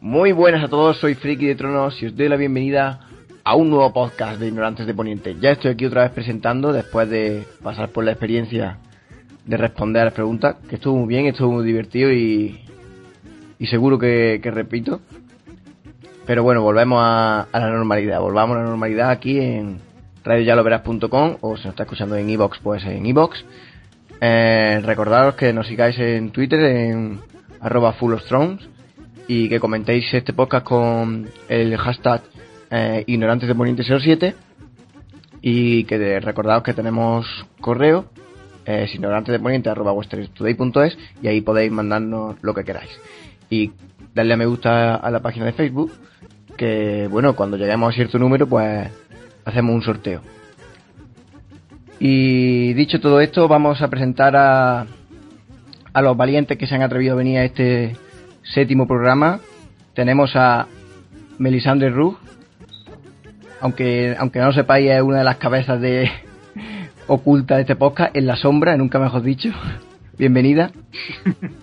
Muy buenas a todos, soy Friki de Tronos y os doy la bienvenida a un nuevo podcast de Ignorantes de Poniente. Ya estoy aquí otra vez presentando después de pasar por la experiencia de responder a las preguntas, que estuvo muy bien, estuvo muy divertido y, y seguro que, que repito. Pero bueno, volvemos a, a, la normalidad, volvamos a la normalidad aquí en radioyaloveras.com o si nos está escuchando en iBox, pues en iBox. Eh, recordaros que nos sigáis en Twitter en arroba full of thrones y que comentéis este podcast con el hashtag eh, ignorantes de poniente 07 y que recordaos que tenemos correo eh, ignorantes de poniente arroba y ahí podéis mandarnos lo que queráis y darle a me gusta a la página de Facebook que bueno cuando lleguemos a cierto número pues hacemos un sorteo. Y dicho todo esto vamos a presentar a a los valientes que se han atrevido a venir a este séptimo programa. Tenemos a Melisandre Rug aunque aunque no lo sepáis es una de las cabezas de oculta de este podcast en la sombra nunca mejor dicho. Bienvenida.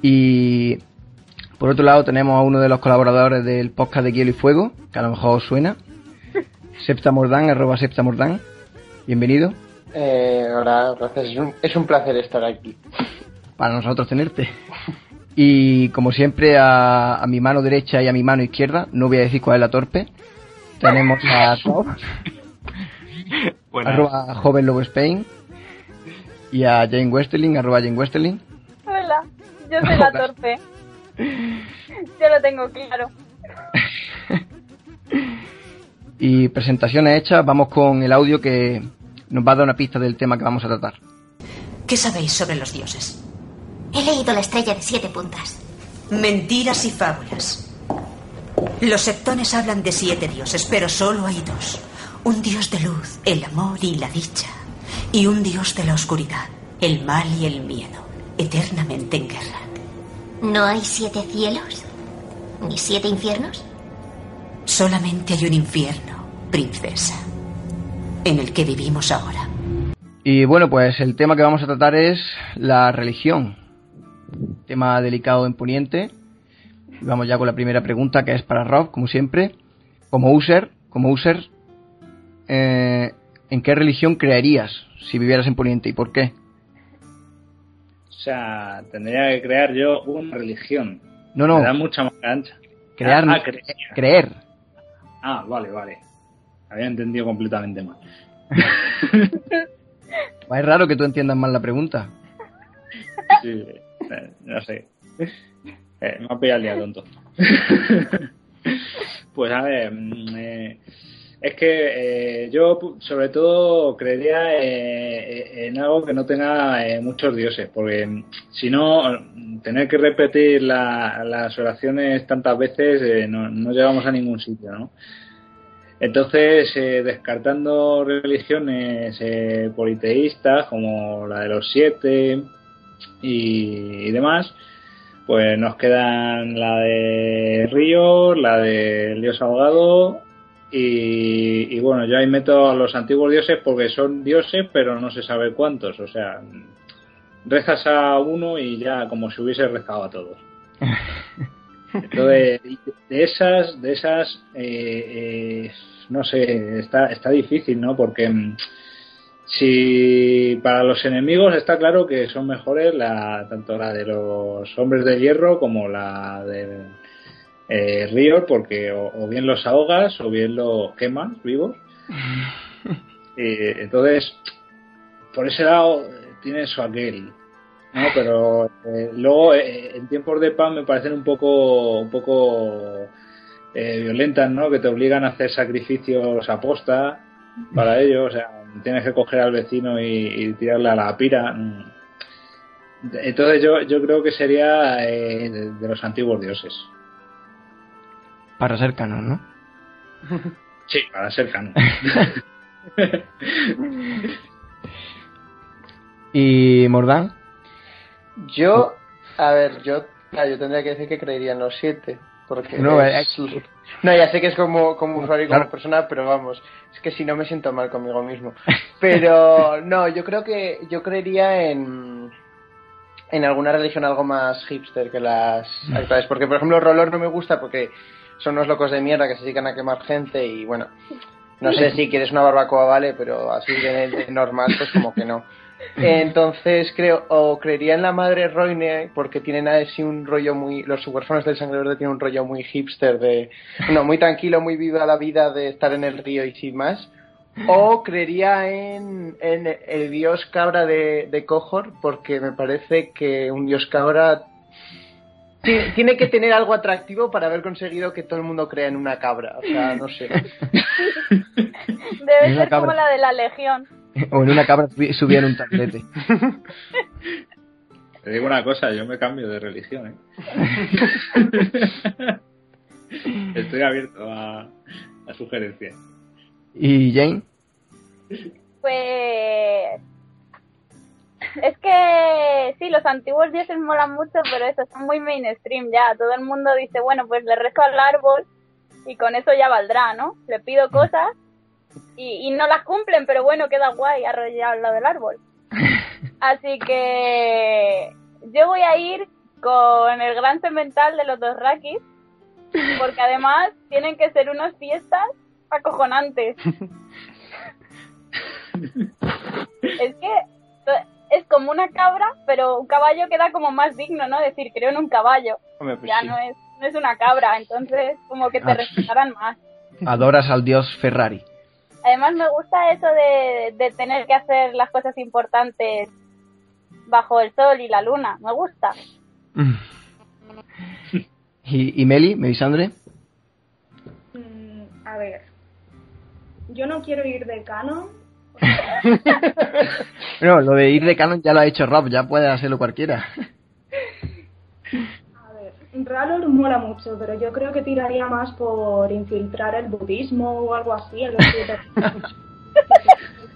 y por otro lado tenemos a uno de los colaboradores del podcast de Hielo y Fuego, que a lo mejor os suena. Septamordán, arroba Septamordán. Bienvenido. Eh, hola, gracias. Es un, es un, placer estar aquí. Para nosotros tenerte. Y como siempre, a, a, mi mano derecha y a mi mano izquierda, no voy a decir cuál es la torpe, tenemos a Top, arroba Joven Lobo Spain, y a Jane Westerling, arroba Jane Westerling. Hola, yo soy la torpe. Yo lo tengo claro. y presentaciones hechas, vamos con el audio que nos va a dar una pista del tema que vamos a tratar. ¿Qué sabéis sobre los dioses? He leído la estrella de siete puntas. Mentiras y fábulas. Los septones hablan de siete dioses, pero solo hay dos. Un dios de luz, el amor y la dicha. Y un dios de la oscuridad, el mal y el miedo, eternamente en guerra. ¿No hay siete cielos? ¿Ni siete infiernos? Solamente hay un infierno, princesa, en el que vivimos ahora. Y bueno, pues el tema que vamos a tratar es la religión. Tema delicado en Poniente. Vamos ya con la primera pregunta que es para Rob, como siempre. Como user, como user, eh, ¿en qué religión creerías si vivieras en Poniente y por qué? O sea, tendría que crear yo una religión. No, no. Me da mucha más ancha. Crear, ah, creer. creer. Ah, vale, vale. Había entendido completamente mal. es raro que tú entiendas mal la pregunta. Sí, eh, no sé. Eh, me ha pillado el día tonto. pues a ver, eh, es que eh, yo sobre todo creería eh, en algo que no tenga eh, muchos dioses, porque si no, tener que repetir la, las oraciones tantas veces no, no, llegamos a ningún sitio, ¿no? Entonces, descartando religiones politeístas como la de los siete y, y demás, pues nos quedan la de Río, la del dios ahogado y, y, bueno, yo ahí meto a los antiguos dioses porque son dioses, pero no se sabe cuántos. O sea, rezas a uno y ya como si hubiese rezado a todos. Entonces, de esas, de esas, eh, eh, no sé, está, está difícil, ¿no? Porque si para los enemigos está claro que son mejores la, tanto la de los hombres de hierro como la de eh, ríos porque o, o, bien los ahogas o bien los quemas vivos. eh, entonces, por ese lado tiene su aquel. ¿no? Pero eh, luego eh, en tiempos de paz me parecen un poco un poco eh, violentas, ¿no? Que te obligan a hacer sacrificios a posta para ello, o sea, tienes que coger al vecino y, y tirarle a la pira. Entonces yo, yo creo que sería de, de los antiguos dioses para ser canon, ¿no? Sí, para ser canon. ¿Y Mordán? Yo, a ver, yo, claro, yo tendría que decir que creería en los siete, Porque No, es- eh, no, ya sé que es como, como usuario y como Claro. persona, pero vamos, es que si no me siento mal conmigo mismo. Pero no, yo creo que yo creería en en alguna religión algo más hipster que las actuales, porque por ejemplo Rolor no me gusta porque son unos locos de mierda que se dedican a quemar gente y bueno, no sé si quieres una barbacoa vale, pero así de, normal pues como que no. Entonces creo, o creería en la madre Roine, porque tienen así un rollo muy, los huérfanos del sangre verde tienen un rollo muy hipster de, no, muy tranquilo, muy viva la vida de estar en el río y sin más. O creería en, en el dios cabra de, de Kohor, porque me parece que un dios cabra tiene que tener algo atractivo para haber conseguido que todo el mundo crea en una cabra. O sea, no sé. Debe ser como la de la Legión. O en una cabra subida en un tablete. Te digo una cosa, yo me cambio de religión, ¿eh? Estoy abierto a, a sugerencias. ¿Y Jane? Pues. Es que sí, los antiguos dioses molan mucho, pero eso son muy mainstream ya. Todo el mundo dice, bueno, pues le rezo al árbol y con eso ya valdrá, ¿no? Le pido cosas y, y no las cumplen, pero bueno, queda guay arrollado al lado del árbol. Así que yo voy a ir con el gran cemental de los dos Rakis, porque además tienen que ser unas fiestas acojonantes. es que es como una cabra, pero un caballo queda como más digno, ¿no? Decir, creo en un caballo. Hombre, pues ya sí. no es no es una cabra, entonces como que te Ah. respetarán más. Adoras al dios Ferrari. Además me gusta eso de, de tener que hacer las cosas importantes bajo el sol y la luna. Me gusta. ¿Y, y Meli, Melisandre? Mm, a ver. Yo no quiero ir de canon. No, lo de ir de canon ya lo ha hecho Rob, ya puede hacerlo cualquiera. A ver, Ralor mola mucho, pero yo creo que tiraría más por infiltrar el budismo o algo así. El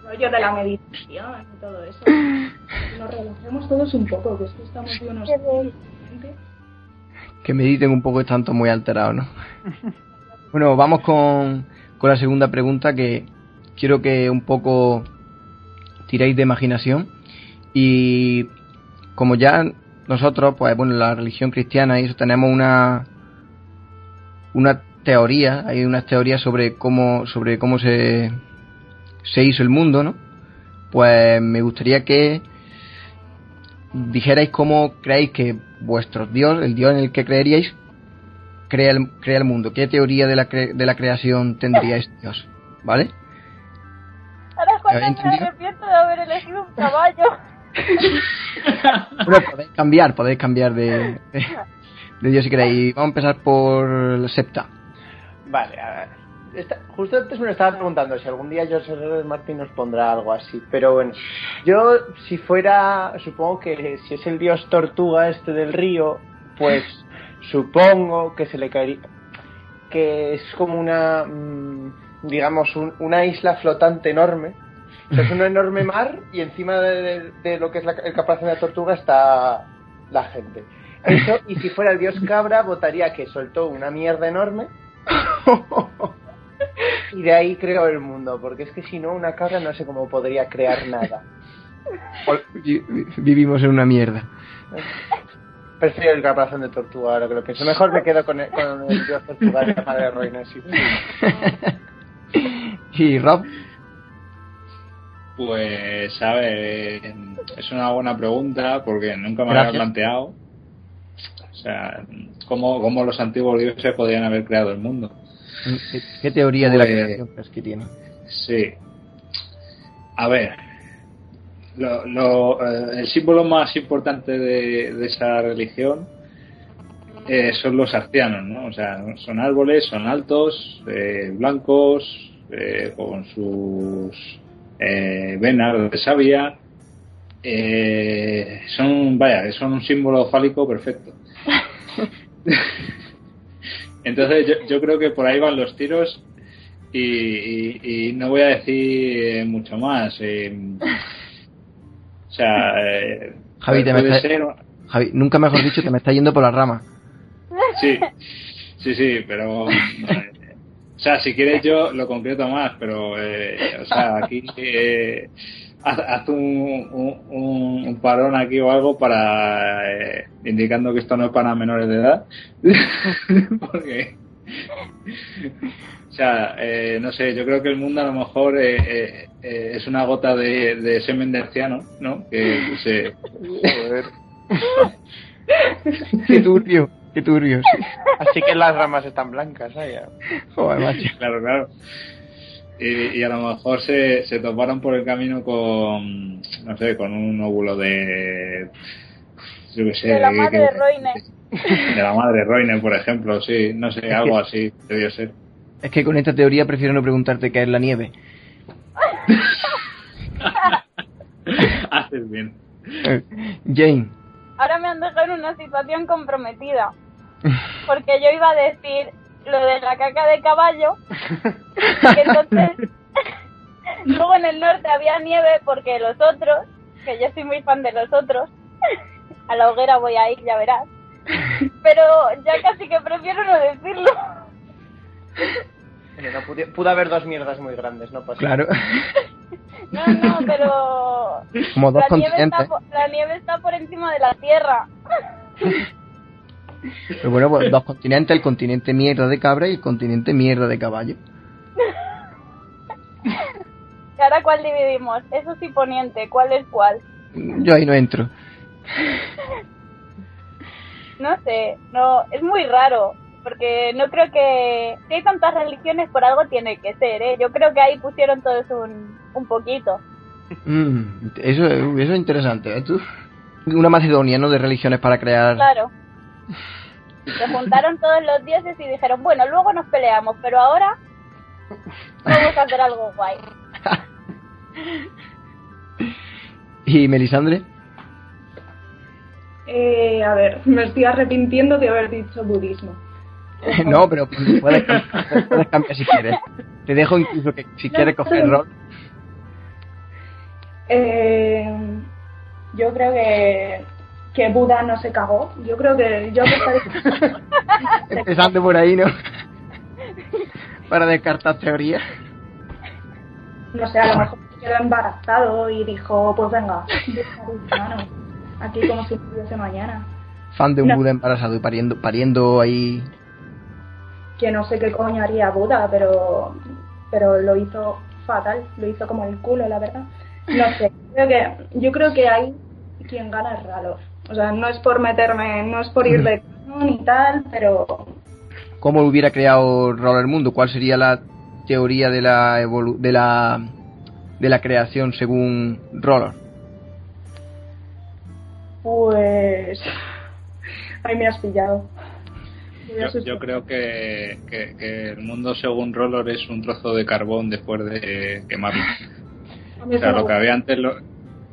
rollo de la meditación y todo eso. Nos relajemos todos un poco, que es que estamos de unos... Que mediten un poco, están todos muy alterados, ¿no? Bueno, vamos con, con la segunda pregunta que quiero que un poco tiréis de imaginación y como ya nosotros, pues bueno, la religión cristiana y eso tenemos una una teoría, hay unas teorías sobre cómo sobre cómo se se hizo el mundo, ¿no? Pues me gustaría que dijerais cómo creéis que vuestro Dios, el Dios en el que creeríais, crea el, crea el mundo. ¿Qué teoría de la, de la creación tendría este Dios? ¿Vale? Cuando ¿Habéis me entendido? arrepiento de haber elegido un caballo. Bueno, podéis cambiar, podéis cambiar de, de, de Dios si queréis. Vamos a empezar por Septa. Vale, a ver. Esta- justo antes me lo estaba preguntando si algún día George R. R. Martin nos pondrá algo así. Pero bueno, yo si fuera, supongo que si es el dios tortuga este del río, pues supongo que se le caería. Que es como una, mm, digamos, un- una isla flotante enorme. O sea, es un enorme mar y encima de, de- de lo que es la- el caparazón de la tortuga está la gente. Eso, y si fuera el dios cabra, votaría que soltó una mierda enorme y de ahí creo el mundo, porque es que si no, una cabra no sé cómo podría crear nada. Vi- vi- Vivimos en una mierda. Prefiero el caparazón de tortuga ahora que lo pienso. Mejor me quedo con el, con el dios tortuga de la madre Roina. Sí. ¿Y Rob? Pues, a ver, eh, es una buena pregunta porque nunca me había planteado. O sea, ¿cómo, cómo los antiguos dioses podrían haber creado el mundo. ¿Qué, qué teoría de la Pues- creación crees que tiene? Sí. A ver, lo, lo, eh, el símbolo más importante de, de esa religión eh, son los arcianos, ¿no? O sea, son árboles, son altos, eh, blancos, eh, con sus eh, venas de savia. eh, son, vaya, son un símbolo fálico perfecto. Entonces yo, yo creo que por ahí van los tiros y, y- y no voy a decir mucho más. eh, o sea, eh, Javi, te puede me ser- Javi, nunca mejor dicho, te me está yendo por la rama. Sí. Sí, sí, pero. O sea, si quieres yo lo concreto más, pero. eh, o sea, aquí. Eh, haz, haz un, un, parón aquí o algo para. eh, indicando que esto no es para menores de edad. Porque. O sea, eh, no sé, yo creo que el mundo a lo mejor eh, eh, eh, es una gota de, de semen de anciano, ¿no? Que se. Joder. Qué turbio, qué turbio. sí. Así que las ramas están blancas, ¿eh? Joder, macho. Claro, claro. Y, y a lo mejor se, se toparon por el camino con, no sé, con un óvulo de, yo qué sé, De la que- madre que- Roine. de la madre Roine, por ejemplo, sí, no sé, algo así debió ser. Es que con esta teoría prefiero no preguntarte qué es la nieve. Haces bien. Eh, Jane, Ahora me han dejado en una situación comprometida. Porque yo iba a decir lo de la caca de caballo. Que entonces, luego en el norte había nieve porque los otros, que yo soy muy fan de los otros, a la hoguera voy a ir, ya verás. Pero ya casi que prefiero no decirlo. No pude- pudo haber dos mierdas muy grandes, no pasa claro. No, no, pero Como dos la nieve, está, la nieve está por encima de la tierra. Pero bueno, pues dos continentes, el continente mierda de cabra y el continente mierda de caballo. ¿Y ahora cuál dividimos? Eso sí poniente, ¿cuál es cuál? Yo ahí no entro. No sé, no, es muy raro, porque no creo que, si hay tantas religiones por algo tiene que ser, ¿eh? Yo creo que ahí pusieron todos un, un poquito. Mm, eso, eso es interesante, ¿eh? Tú? Una Macedonia, ¿no? De religiones para crear... Claro. Se juntaron todos los dioses y dijeron, bueno, luego nos peleamos, pero ahora vamos a hacer algo guay. ¿Y Melisandre? Eh, a ver, me estoy arrepintiendo de haber dicho budismo. no, pero puedes cambiar, puedes cambiar si quieres. Te dejo incluso que si quieres coger rol. Eh, yo creo que, que Buda no se cagó. Yo creo que yo apostaría- Empezando por ahí, ¿no? Para descartar teorías. no sé, a lo mejor se quedó embarazado y dijo, pues venga, mano, aquí como si estuviese mañana. Fan de un No. Buda embarazado y pariendo, pariendo ahí. Que no sé qué coño haría Buda, pero, pero lo hizo fatal, lo hizo como el culo, la verdad. No sé, creo que, yo creo que ahí quien gana es Ralor. O sea, no es por meterme, no es por ir de ni tal, pero ¿Cómo hubiera creado Roller Mundo? ¿Cuál sería la teoría de la evolu de la de la creación según Roller? pues ahí me has pillado. Yo, creo que, que, que el mundo según Roller es un trozo de carbón después de quemarlo. O sea, lo que había antes lo,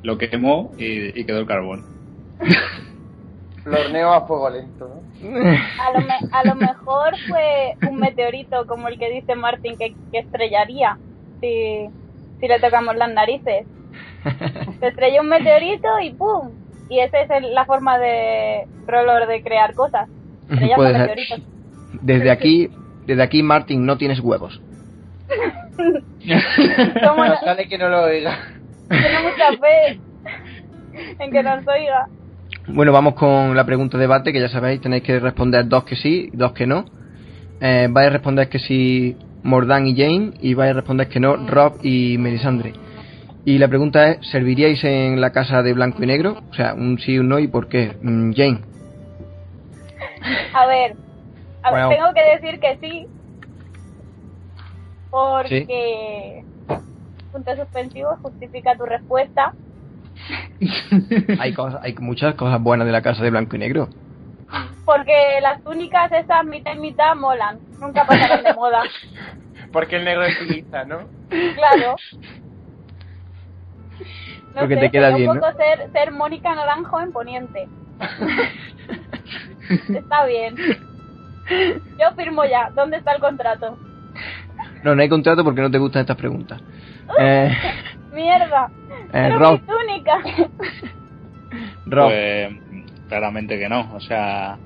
lo quemó y, y quedó el carbón. Lo horneo a fuego lento, ¿no? A lo, me- a lo mejor fue un meteorito como el que dice Martin que, que estrellaría si, si le tocamos las narices. Se estrelló un meteorito y ¡pum! Y esa es el- la forma de Roller de crear cosas. Puede ser. Desde aquí, desde aquí Martin no tienes huevos. ¿Cómo no? Sale que no lo oiga. Tiene mucha fe en que nos oiga. Bueno, vamos con la pregunta de debate, que ya sabéis, tenéis que responder dos que sí, dos que no. Eh, vais a responder que sí Mordan y Jane, y vais a responder que no Rob y Melisandre. Y la pregunta es, ¿serviríais en la casa de blanco y negro? O sea, un sí un no, ¿y por qué? Mm, Jane. A ver, a ver, Bueno. tengo que decir que sí. Porque. Punto suspensivo, justifica tu respuesta. Hay, cosas, hay muchas cosas buenas de la casa de blanco y negro. Porque las túnicas esas mitad y mitad molan. Nunca pasarán de moda. Porque el negro es turista, ¿no? Claro. No Porque sé, te queda bien, un ¿no? ser, ser Mónica Naranjo en Poniente. Está bien. Yo firmo ya. ¿Dónde está el contrato? No, no hay contrato porque no te gustan estas preguntas. Eh, Mierda. Eh, Pero Rob. mi túnica. Rob, Pues claramente que no. O sea,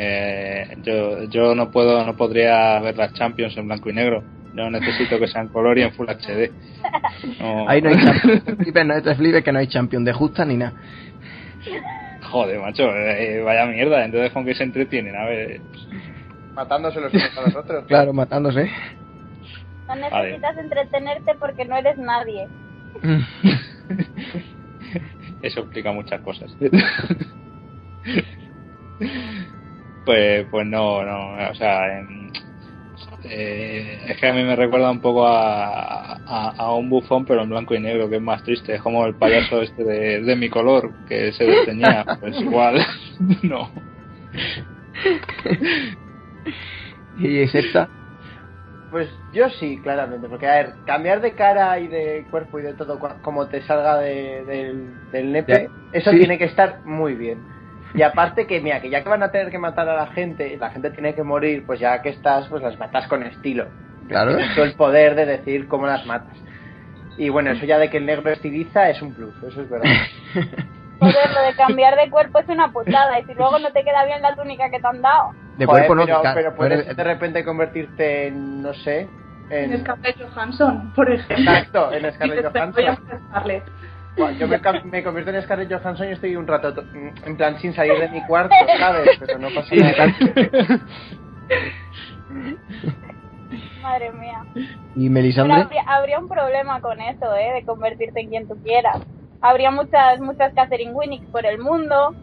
Eh, yo, yo no puedo, no podría ver las Champions en blanco y negro. Yo necesito que sean color y en Full HD. No- Ahí no hay champion. Flipes, no te flipes que no hay champion de justa ni nada. Joder, macho, eh, vaya mierda. Entonces, ¿con qué se entretienen? A ver, Matándose los unos a los otros. Claro, matándose. No necesitas entretenerte porque no eres nadie. eso explica muchas cosas. pues, pues no, no, o sea, em, eh, es que a mí me recuerda un poco a, a, a un bufón, pero en blanco y negro, que es más triste. Es como el payaso este de, de mi color, que se desteñía. Pues igual, no. y excepta. Pues yo sí, claramente, porque a ver, cambiar de cara y de cuerpo y de todo como te salga de- del, del nepe, Ya. eso Sí. tiene que estar muy bien. Y aparte que, mira, que ya que van a tener que matar a la gente, la gente tiene que morir, pues ya que estás, pues las matas con estilo. Claro. Tienes el poder de decir cómo las matas. Y bueno, eso ya de que el negro estiliza es un plus, eso es verdad. Joder, lo de cambiar de cuerpo es una putada. Y si luego no te queda bien la túnica que te han dado. De Joder, cuerpo no, pero, puedes eres- de repente convertirte en, no sé, en... En Scarlett Johansson, por ejemplo. Exacto, en Scarlett te voy a Johansson. Bueno, yo me, me convierto en Scarlett Johansson y estoy un rato to- en plan sin salir de mi cuarto, ¿sabes? Pero no pasa nada. Madre mía. ¿Y Pero Melisandre? habría, habría un problema con eso, ¿eh? De convertirte en quien tú quieras. Habría muchas, muchas Catherine Winnick por el mundo.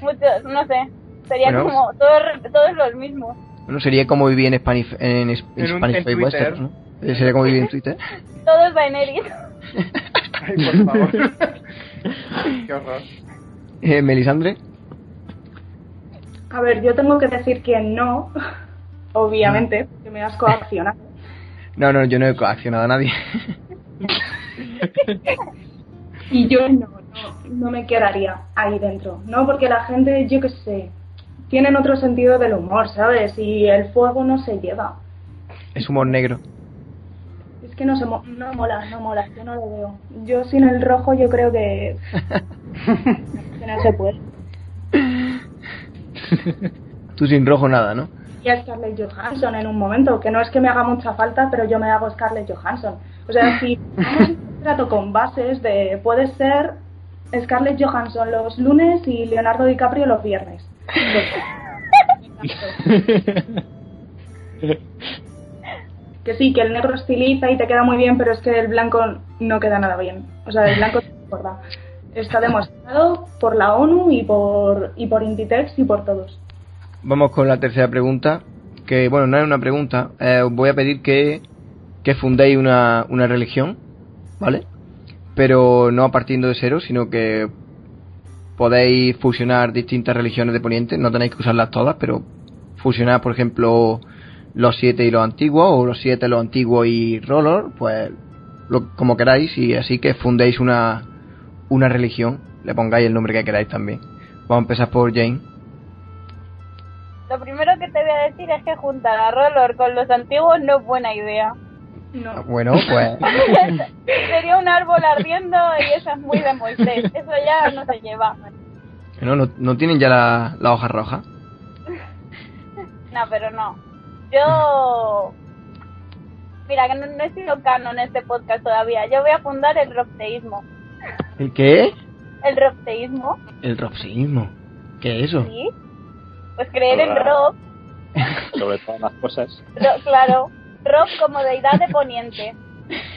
Muchos, no sé. Sería Bueno. como todos, todos los mismos. Bueno, sería como vivir en Spanish, en, en En un- Spanish en. Western, ¿no? Eh, Sería como vivir en Twitter. Todos Daenerys. Ay, por favor. Qué horror. Eh, Melisandre. A ver, yo tengo que decir que no, obviamente, porque me has coaccionado. No, no, yo no he coaccionado a nadie. Y yo no, no, no me quedaría ahí dentro. No, porque la gente, yo qué sé, tienen otro sentido del humor, ¿sabes? Y el fuego no se lleva. es humor negro. Es que no, se mo- no mola, no mola, yo no lo veo. Yo sin el rojo yo creo que, que no se puede. Tú sin rojo nada, ¿no? Y a Scarlett Johansson en un momento, que no es que me haga mucha falta, pero yo me hago Scarlett Johansson. O sea, si trato con bases de puede ser Scarlett Johansson los lunes y Leonardo DiCaprio los viernes. Que sí, que el negro estiliza y te queda muy bien, pero es que el blanco no queda nada bien. O sea, el blanco engorda. Está demostrado por la ONU y por, y por Inditex y por todos. Vamos con la tercera pregunta. Que, bueno, no es una pregunta. Eh, os voy a pedir que, que fundéis una, una religión, ¿vale? Pero no a partiendo de cero, sino que podéis fusionar distintas religiones de Poniente. No tenéis que usarlas todas, pero fusionar, por ejemplo, los siete y los antiguos, o los siete, los antiguos y Rollor, pues lo, como queráis, y así que fundéis una, una religión. Le pongáis el nombre que queráis también. Vamos a empezar por Jane. Lo primero que te voy a decir es que juntar a Rollor con los antiguos no es buena idea. No. Bueno, pues Sería un árbol ardiendo y eso es muy de Moisés. Eso ya no se lleva. no, no, no tienen ya la, la hoja roja. No, pero no. Yo. Mira, que no, no he sido canon en este podcast todavía. Yo voy a fundar el ropteísmo. ¿El qué? El ropteísmo, El ropseísmo. ¿Qué es eso? ¿sí? Pues creer en. Rob, Sobre todas las cosas. Ro- claro, Rob como deidad de Poniente.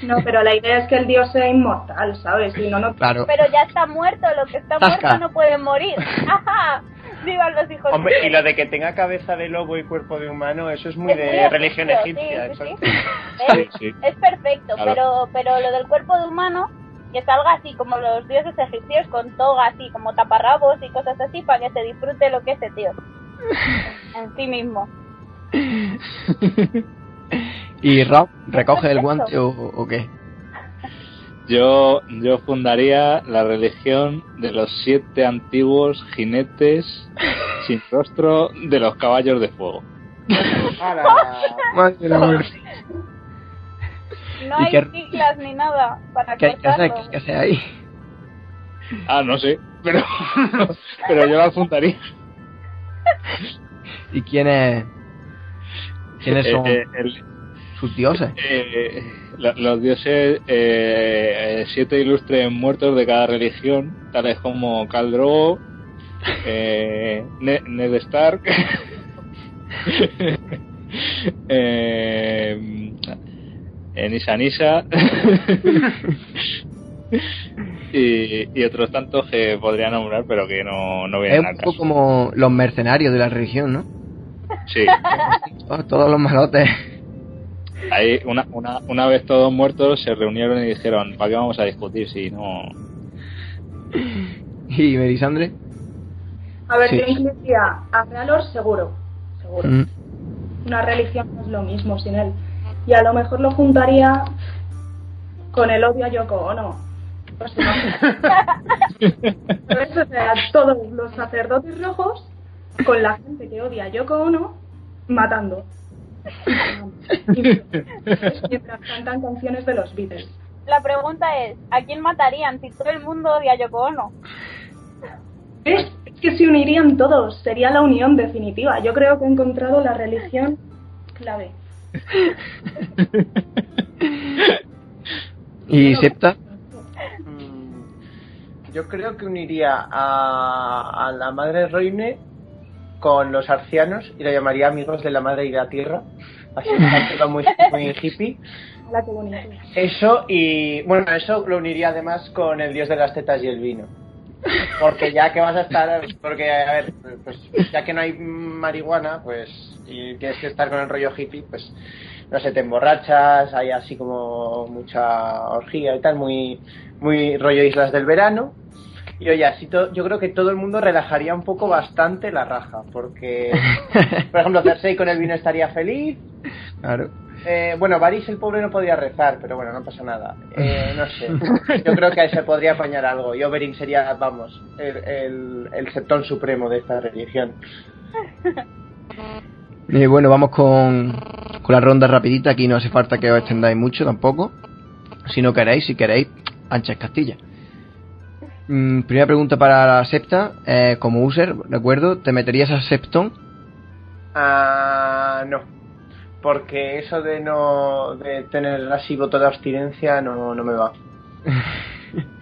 No, pero la idea es que el dios sea inmortal, ¿sabes? Y no, no Claro. Pero ya está muerto, lo que está Zasca. muerto no puede morir. ¡Ajá! ¡Vivan los hijos Hombre, de y lo de que tenga cabeza de lobo y cuerpo de humano, eso es muy Es de muy religión egipcio, egipcia. sí, sí, sí. Sí. Es perfecto, Claro. pero pero lo del cuerpo de humano, que salga así como los dioses egipcios con toga así, como taparrabos y cosas así, para que se disfrute lo que es ese tío. En sí mismo. ¿Y Rob recoge el guante o, o qué? Yo, yo fundaría la religión de los siete antiguos jinetes sin rostro de los caballos de fuego. Madre de la muerte. No ¿Y hay qué- siglas ni nada para ¿Qué, qué hace, cortarlo. qué hace ahí? Ah, no sé, pero, pero yo la fundaría. ¿Y quiénes, quiénes son Eh, eh, el- sus dioses? eh, lo- los dioses, eh, eh, siete ilustres muertos de cada religión, tales como Caldrogo, eh, Ne- Ned Stark, eh, Nisa Nisa y, y otros tantos que podría nombrar, pero que no, no Es vienen un al poco caso. como los mercenarios de la religión, ¿no? Sí. Oh, todos los malotes. Ahí, una, una, una vez todos muertos, se reunieron y dijeron: ¿Para qué vamos a discutir si no.? ¿Y Melisandre? A ver, Sí. yo incluiría a Realor seguro, seguro. Mm. Una religión no es lo mismo sin él. Y a lo mejor lo juntaría con el odio a Yoko Ono. Pues, ¿sabes? o sea, todos los sacerdotes rojos con la gente que odia a Yoko Ono matando. Y mientras cantan canciones de los Beatles. La pregunta es, ¿a quién matarían si todo el mundo odia a Yoko Ono? Es, es que se unirían todos, sería la unión definitiva. Yo creo que he encontrado la religión clave. ¿Y Septa? Mm, Yo creo que uniría a, a la madre Roine con los arcianos y la llamaría amigos de la madre y la tierra. Así que muy, muy hippie. Bonito. Eso y bueno, eso lo uniría además con el dios de las tetas y el vino. Porque ya que vas a estar, porque a ver, pues ya que no hay marihuana, pues y tienes que estar con el rollo hippie, pues no sé, te emborrachas, hay así como mucha orgía y tal, muy muy rollo islas del verano. Y oye, así to- yo creo que todo el mundo relajaría un poco bastante la raja, porque por ejemplo, Cersei con el vino estaría feliz, Claro. eh, bueno, Varys el pobre no podía rezar, pero bueno, no pasa nada. Eh, no sé. Yo creo que ahí se podría apañar algo. Y Oberyn sería, vamos, el, el, el septón supremo de esta religión. Y bueno, vamos con, con la ronda rapidita. Aquí no hace falta que os extendáis mucho tampoco. Si no queréis, si queréis, anchas Castilla. Mm, primera pregunta para la septa. eh, como user, recuerdo, ¿te meterías a Septon? Ah, no. Porque eso de no de tener así voto de abstinencia no, no me va.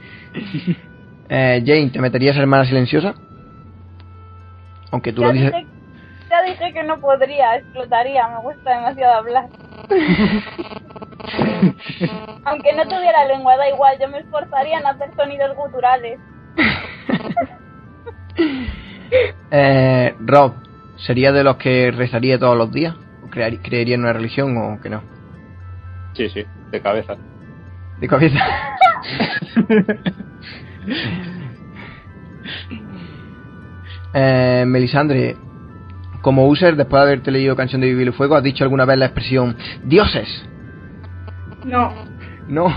Eh, Jane, ¿te meterías a Hermana Silenciosa? Aunque tú Ya lo dices... dije, ya dije que no podría, explotaría, me gusta demasiado hablar. Aunque no tuviera lengua, da igual, yo me esforzaría en hacer sonidos guturales. Eh, Rob, ¿sería de los que rezaría todos los días? ¿O crear- creería en una religión o que no? Sí, sí, de cabeza. De cabeza. eh, Melisandre, como user, después de haberte leído Canción de Vivir y Fuego, ¿has dicho alguna vez la expresión dioses? No, No.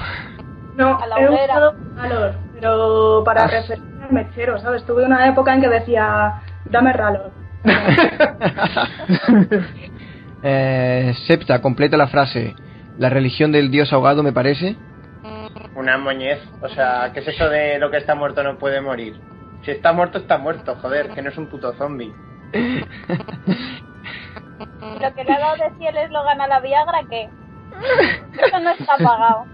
no, A la he usado valor, pero para Ah. referirme al mechero, ¿sabes? Tuve una época en que decía, dame ralor. eh, Septa, completa la frase. La religión del dios ahogado me parece. Una moñez. O sea, ¿qué es eso de lo que está muerto no puede morir? Si está muerto, está muerto, joder, que no es un puto zombie. Lo que le ha dado de fieles lo gana la Viagra, ¿qué? Eso no está pagado.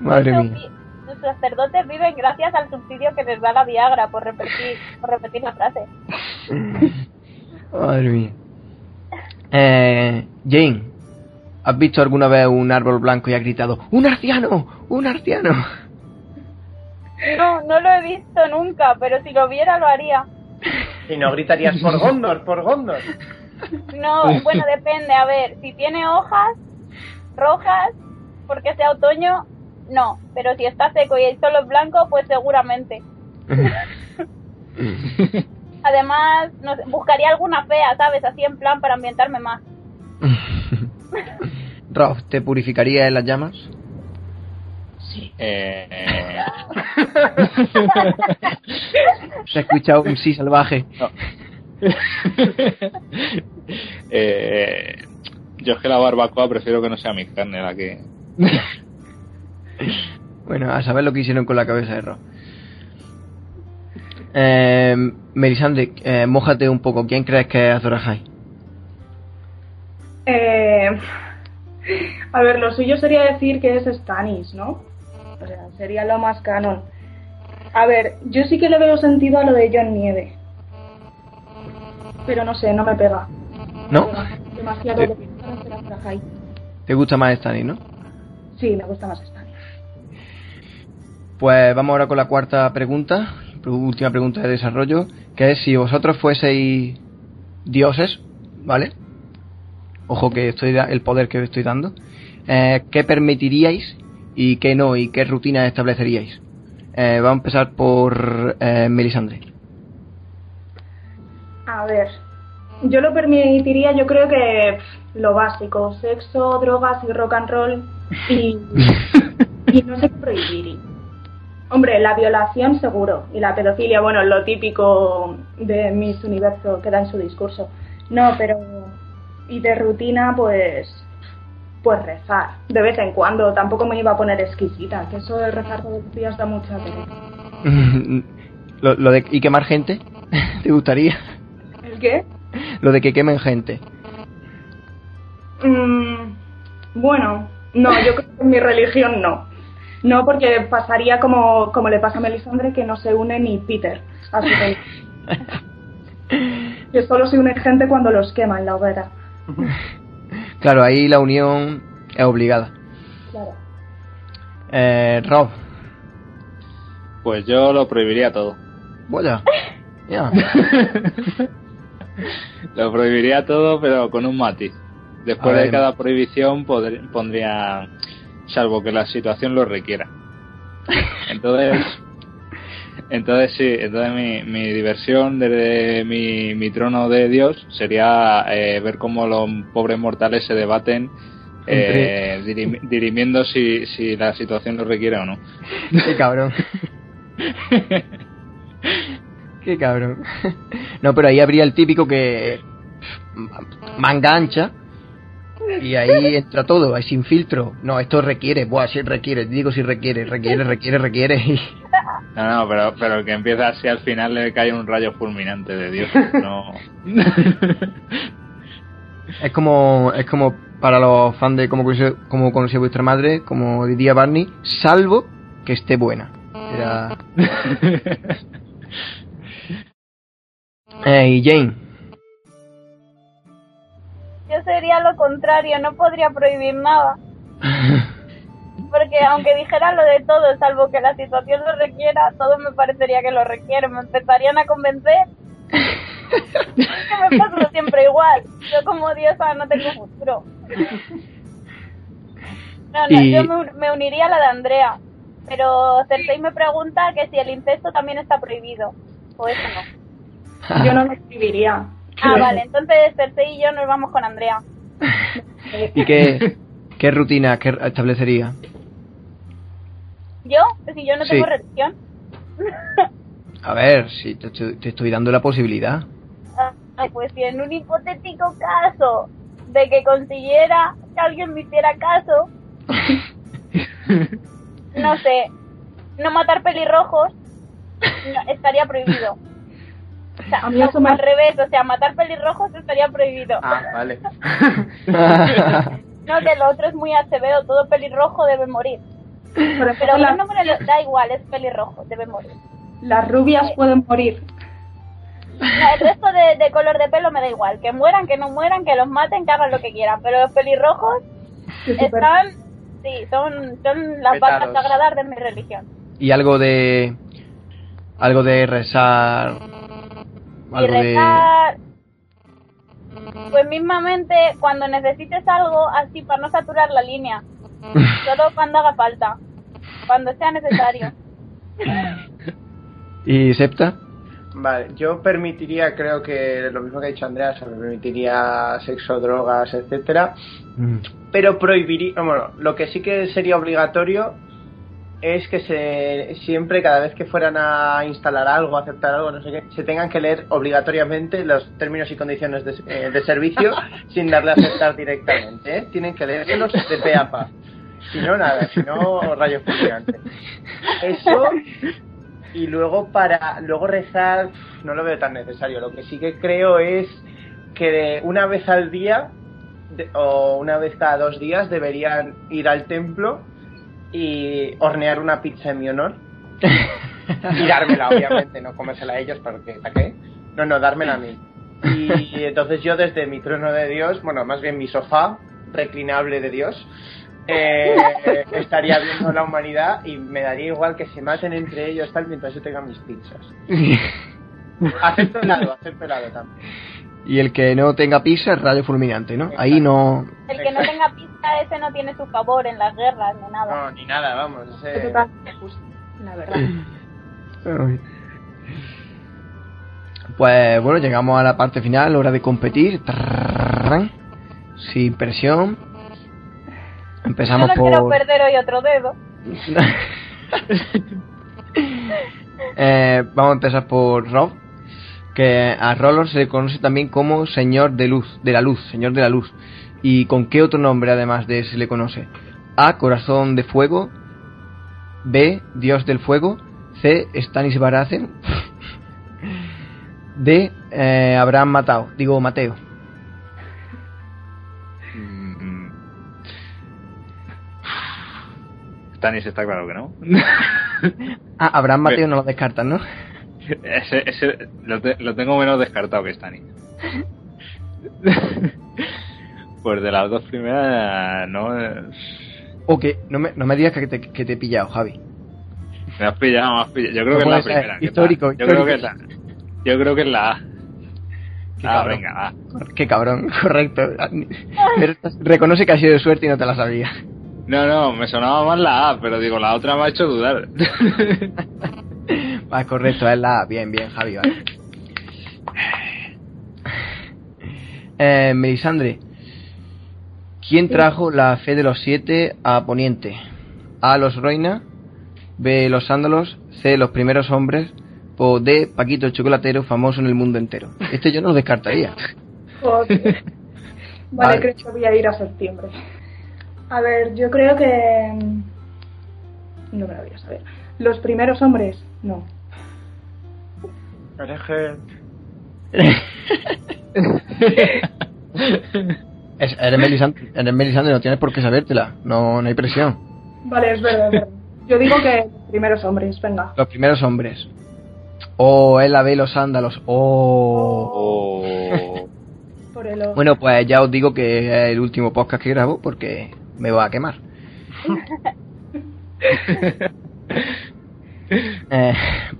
Madre mía. Los sacerdotes viven gracias al subsidio que les da la Viagra por repetir, por repetir la frase. Madre mía. Eh, Jane, ¿has visto alguna vez un árbol blanco y has gritado ¡Un arciano! ¡Un arciano! No, no lo he visto nunca, pero si lo viera lo haría. Y no gritarías por Gondor, por Gondor. No, bueno, depende. A ver, si tiene hojas rojas, porque sea otoño, no. Pero si está seco y solo es blanco, pues seguramente. Además, no sé, buscaría alguna fea, ¿sabes? Así en plan para ambientarme más. Rob, ¿te purificaría en las llamas? Eh, eh, Se ha escuchado un sí salvaje. no. Eh, yo es que la barbacoa prefiero que no sea mi carne la que. Bueno, a saber lo que hicieron con la cabeza de Rob. Eh, Melisande, eh, mójate un poco. ¿Quién crees que es Azor? Eh, a ver, lo suyo sería decir que es Stannis, ¿no? O sea, sería lo más canon. A ver, yo sí que le veo sentido a lo de John Nieve. Pero no sé, no me pega. ¿No? Demasiado Sí. de. ¿Te gusta más Stannis, no? Sí, me gusta más Stannis. Pues vamos ahora con la cuarta pregunta, última pregunta de desarrollo, que es si vosotros fueseis dioses, ¿vale? Ojo que estoy el poder que estoy dando. eh, ¿Qué permitiríais y qué no y qué rutinas estableceríais? Eh, vamos a empezar por eh, Melisandre. A ver, yo lo permitiría, yo creo que pff, lo básico, sexo, drogas y rock and roll y, y no sé qué prohibiría. Hombre, la violación seguro y la pedofilia, bueno, lo típico de Miss Universo que da en su discurso. No, pero y de rutina pues pues rezar de vez en cuando, tampoco me iba a poner exquisita, que eso de rezar todos los días da mucha pereza. lo, lo de y quemar gente, ¿te gustaría? ¿El qué? Lo de que quemen gente. Mm, bueno, no, yo creo que en mi religión no. No, porque pasaría como, como le pasa a Melisandre, que no se une ni Peter a su religión. Que solo se une gente cuando los quema en la hoguera. Claro, ahí la unión es obligada. Claro. Eh, Rob, Pues yo lo prohibiría todo. vaya. Ya. Lo prohibiría todo, pero con un matiz. Después de cada prohibición pondría, salvo que la situación lo requiera. Entonces, entonces sí, entonces mi, mi diversión desde mi, mi trono de Dios sería eh, ver cómo los pobres mortales se debaten eh, dirim- dirimiendo si, si la situación lo requiere o no. Qué cabrón. Qué cabrón. No, pero ahí habría el típico que manga ancha y ahí entra todo, ahí sin filtro. No, esto requiere, buah, sí requiere, digo si requiere, requiere, requiere, requiere. y- No, no, pero, pero el que empieza así al final le cae un rayo fulminante de Dios. No. Es como es como para los fans de cómo conocí, cómo conocí a vuestra madre, como diría Barney, salvo que esté buena. Era... Eh, y Jane. Yo sería lo contrario, no podría prohibir nada. Porque aunque dijera lo de todo, salvo que la situación lo requiera, todo me parecería que lo requiere. Me empezarían a convencer. que me pasa siempre igual. Yo como diosa no tengo futuro. No, no, Y- yo me uniría a la de Andrea. Pero Cersei me pregunta que si el incesto también está prohibido. O eso no. Yo no lo escribiría. Ah, vale, entonces Cersei y yo nos vamos con Andrea. ¿Y qué, qué rutina qué establecería? ¿Yo? Pues si yo no Sí. tengo religión. A ver, si te, estoy- te estoy dando la posibilidad. Ay, pues si en un hipotético caso de que consiguiera que alguien me hiciera caso, no sé, no matar pelirrojos no, estaría prohibido. O sea, A mí eso me- al revés, o sea, matar pelirrojos estaría prohibido. Ah, vale. No, que lo otro es muy HBO, todo pelirrojo debe morir. Pero ejemplo, las, no, no, no, da igual, es pelirrojo, debe morir. las rubias pueden morir. No, el resto de, de color de pelo me da igual, que mueran, que no mueran, que los maten, que hagan lo que quieran, pero los pelirrojos super- están, sí, son, son las vacas sagradas de mi religión. y algo de algo de rezar Y de rezar, pues mismamente cuando necesites algo, así para no saturar la línea, solo cuando haga falta, cuando sea necesario. y septa Vale, yo permitiría, creo que lo mismo que ha dicho Andrea, me permitiría sexo, drogas, etcétera, Mm. pero prohibiría, bueno, lo que sí que sería obligatorio es que se, siempre, cada vez que fueran a instalar algo, a aceptar algo, no sé qué, se tengan que leer obligatoriamente los términos y condiciones de, eh, de servicio sin darle a aceptar directamente. ¿eh? Tienen que leerlos de pe. Si no, nada, si no, rayos fulminantes. Eso. Y luego, para luego rezar, no lo veo tan necesario. Lo que sí que creo es que una vez al día de, o una vez cada dos días deberían ir al templo y hornear una pizza en mi honor y dármela, obviamente, no comérsela a ellos porque ¿para qué? No, no, dármela a mí. Y, entonces yo desde mi trono de Dios, bueno, más bien mi sofá reclinable de Dios, eh, estaría viendo la humanidad y me daría igual que se maten entre ellos tal mientras yo tenga mis pizzas. hacer pelado, hacer pelado también. Y el que no tenga pizza es rayo fulminante, ¿no? Ahí no... El que no tenga pizza, ese no tiene su favor en las guerras, ni nada. No, ni nada, vamos. Ese... Es justo. La verdad. Pues bueno, llegamos a la parte final, hora de competir. Sin presión. Empezamos Yo no por... quiero perder hoy otro dedo. eh, vamos a empezar por Rob que a Rollor se le conoce también como Señor de Luz, de la Luz, Señor de la Luz. ¿Y con qué otro nombre además de se le conoce? A. Corazón de Fuego. B. Dios del Fuego. C. Stanis Baratheon. D. Eh, Abraham Matao. Digo, Mateo. Mm, Stanis está claro que no. Ah, Abraham Mateo no lo descartan, ¿no? Ese, ese lo, te- lo tengo menos descartado que Stanis. pues de las dos primeras, no. eh, O que no me, no me digas que te, que te he pillado, Javi. Me has pillado, me has pillado. Yo creo que es la primera. Yo creo que es la. Yo creo que es la A. Qué Ah, cabrón. venga, va. Qué cabrón, correcto. Pero reconoce que ha sido de suerte y no te la sabía. No, no, me sonaba más la A, pero digo, la otra me ha hecho dudar. Va, correcto, es la A. Bien, bien, Javi, vale. Eh, Melisandre, ¿quién trajo la fe de los siete a Poniente? A. Los Roina, B. Los Sándalos, C. Los primeros hombres, o D. Paquito el chocolatero, famoso en el mundo entero. Este yo no lo descartaría. Joder. Vale, Vale. creo que voy a ir a septiembre. A ver, yo creo que... mm, No me lo voy a saber. Los primeros hombres, no. Es- eres, Melisandre, eres Melisandre, no tienes por qué sabértela. No, no hay presión. Vale, es verdad, es verdad. Yo digo que los primeros hombres, venga. Los primeros hombres. O él la ve los sándalos. Oh. Oh. Por el ojo. Bueno, pues ya os digo que es el último podcast que grabo porque me va a quemar. Eh,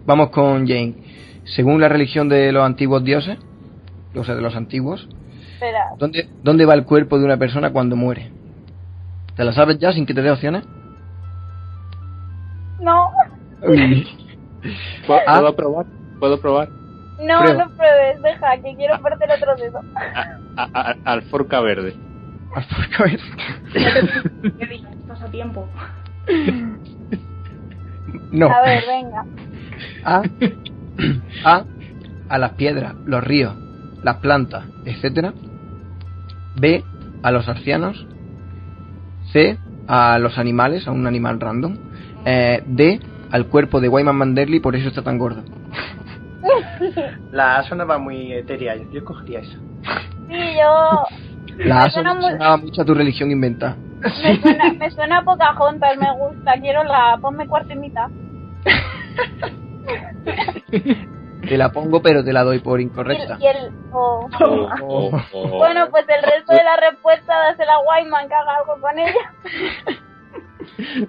vamos con Jane. Según la religión de los antiguos dioses, o sea, de los antiguos, Espera, ¿dónde, ¿dónde va el cuerpo de una persona cuando muere? ¿Te la sabes ya sin que te dé opciones? no, ¿Puedo, Ah. probar? ¿Puedo probar? no, Prueba. no pruebes, deja, que quiero perder otro dedo. A- a- alforca verde. ¿Qué dices? Estás a tiempo. no. A ver, venga. A, A, a las piedras, los ríos, las plantas, etcétera. B, a los arcianos. C, a los animales, a un animal random. Eh, D, al cuerpo de Wyman Manderly, por eso está tan gordo. La A sonaba muy etérea, yo, yo cogería esa. Sí, yo... La A Me suena muy- sonaba mucho a tu religión inventada. Me suena, me suena a Pocahontas, me gusta. Quiero la... Ponme cuarto y mitad. Te la pongo, pero te la doy por Y, incorrecta. y el... oh. Oh, oh, oh. Bueno, pues el resto de la respuesta dásela a Wyman, que haga algo con ella.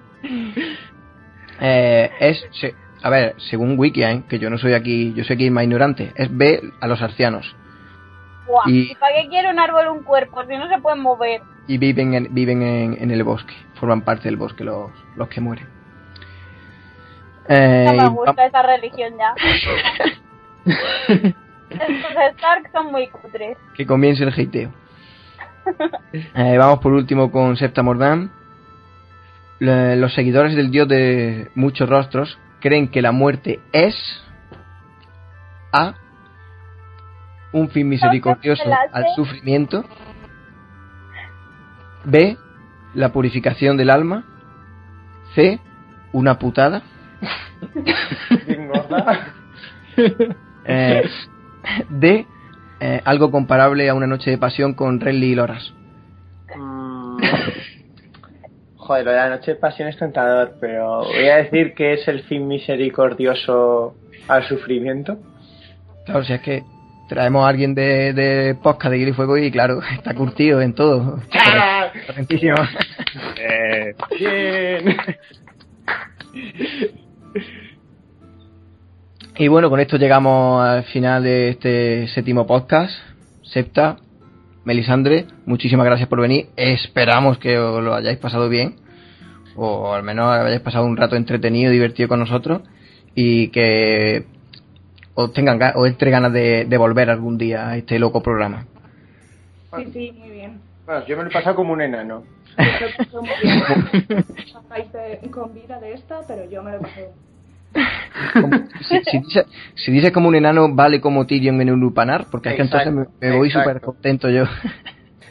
Eh, es, se- a ver, según Wiki, ¿eh? que yo no soy aquí, yo soy aquí más ignorante, es B, a los arcianos. Buah, Y- ¿Y para qué quiere un árbol un cuerpo si no se pueden mover? y viven en, viven en, en el bosque, forman parte del bosque los, los que mueren. Eh, No me gusta esa religión ya. Estos Stark son muy cutres. que comience el hateo. Eh, vamos por último con Septa Mordán. Los seguidores del dios de muchos rostros creen que la muerte es A. Un fin misericordioso al sufrimiento. B. La purificación del alma. C. Una putada. Engorda. Eh, D. eh, algo comparable a una noche de pasión con Renly y Loras. Mm. Joder, lo de la noche de pasión es tentador, pero voy a decir que es el fin misericordioso al sufrimiento. Claro, si es que traemos a alguien de, de podcast de y Fuego y claro, está curtido en todo. ¡Ah! Correctísimo. Eh, Bien. Y bueno, con esto llegamos al final de este séptimo podcast. Septa, Melisandre, muchísimas gracias por venir. Esperamos que os lo hayáis pasado bien. O al menos hayáis pasado un rato entretenido, divertido con nosotros. Y que os tengan ga- os entre ganas de, de volver algún día a este loco programa. Sí, sí, muy bien. Bueno, yo me lo he pasado como un enano. Yo me con vida de esta, pero yo me lo. Como- si, si dice- si como un enano, vale como Tyrion en un lupanar, porque es que Exacto, entonces me, me voy súper contento yo.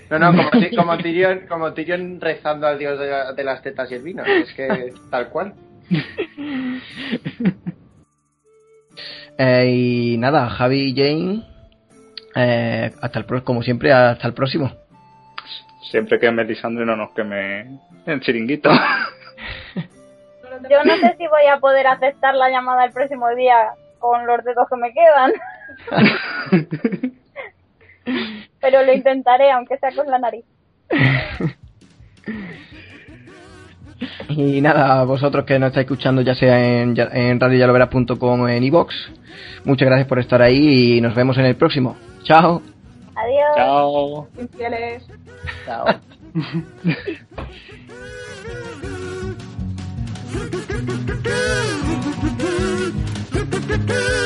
No, no, como, Ti- como, Tyrion, como Tyrion rezando al dios de, la- de las tetas y el vino. Es que tal cual. Eh, y nada, Javi y Jane, eh, hasta el pro- como siempre, hasta el próximo. Siempre que Melisandre no nos queme el chiringuito. Yo no sé si voy a poder aceptar la llamada el próximo día con los dedos que me quedan. Pero lo intentaré, aunque sea con la nariz. Y nada, a vosotros que nos estáis escuchando, ya sea en, en radioyalovera.com o en iVox, muchas gracias por estar ahí y nos vemos en el próximo. Chao. Adiós. Chao. Infieles. Chao.